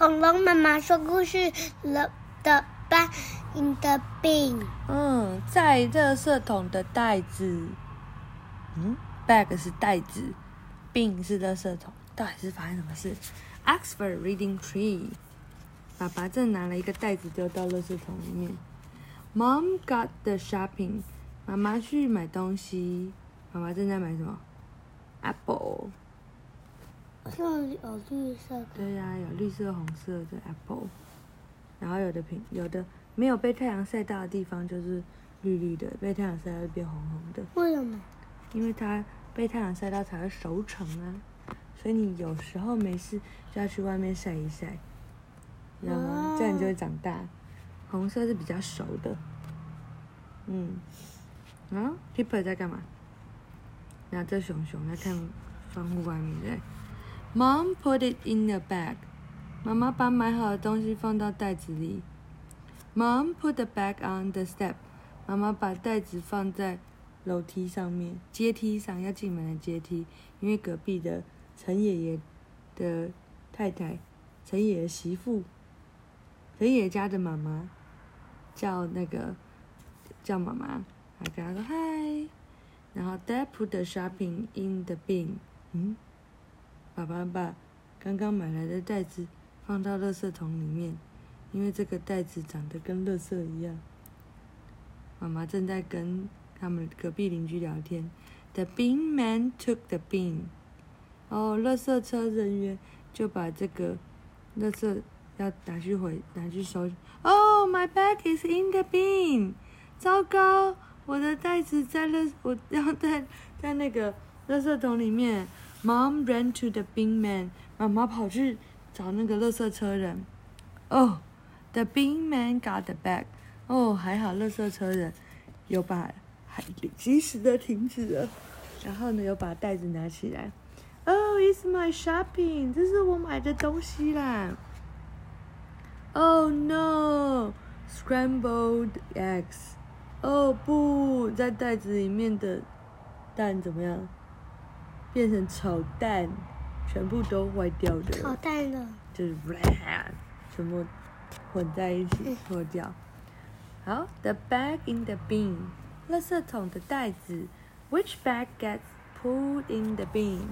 恐龙妈妈说故事了的 bag in the bin。嗯，在垃圾桶的袋子。嗯，bag 是袋子，bin 是垃圾桶，到底是发生什么事？Oxford Reading Tree。爸爸正拿了一个袋子丢到垃圾桶里面。Mom got the shopping。妈妈去买东西。妈妈正在买什么？Apple。这有绿色的。对呀、有绿色、红色的 apple，然后有的品有的没有被太阳晒到的地方就是绿绿的，被太阳晒到就变红红的，为什么？因为它被太阳晒到才会熟成啊。所以你有时候没事就要去外面晒一晒，知道吗？哦这样你就会长大。红色是比较熟的，嗯，啊，Pipper 在干嘛？拿着熊熊在看窗户外面对。Mom put it in the bag。妈妈把买好的东西放到袋子里。Mom put the bag on the step。妈妈把袋子放在楼梯上面，阶梯上要进门的阶梯，因为隔壁的陈爷爷的太太，陈爷爷媳妇，陈爷爷家的妈妈叫那个叫妈妈，还跟他说嗨，然后 Dad put the shopping in the bin。嗯，爸爸把刚刚买来的袋子放到垃圾桶里面，因为这个袋子长得跟垃圾一样。妈妈正在跟他们隔壁邻居聊天。The bin man took the bin。哦，垃圾车人员就把这个垃圾要拿去回拿去收。Oh, my bag is in the bin。糟糕，我的袋子在垃，我要在在那个垃圾桶里面。Mom ran to the bin man。妈妈跑去找那个垃圾车人。Oh, the bin man got the bag。哦，还好，垃圾车人有把还及时的停止了，然后呢，有把袋子拿起来。Oh, it's my shopping，这是我买的东西啦。Oh no, scrambled eggs。哦不，在袋子里面的蛋怎么样？变成炒蛋，全部都坏掉的。炒蛋了。就是全部混在一起脱掉。好，the bag in the bin，垃圾桶的袋子。Which bag gets pulled in the bin？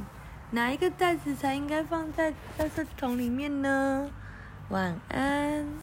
哪一个袋子才应该放在垃圾桶里面呢？晚安。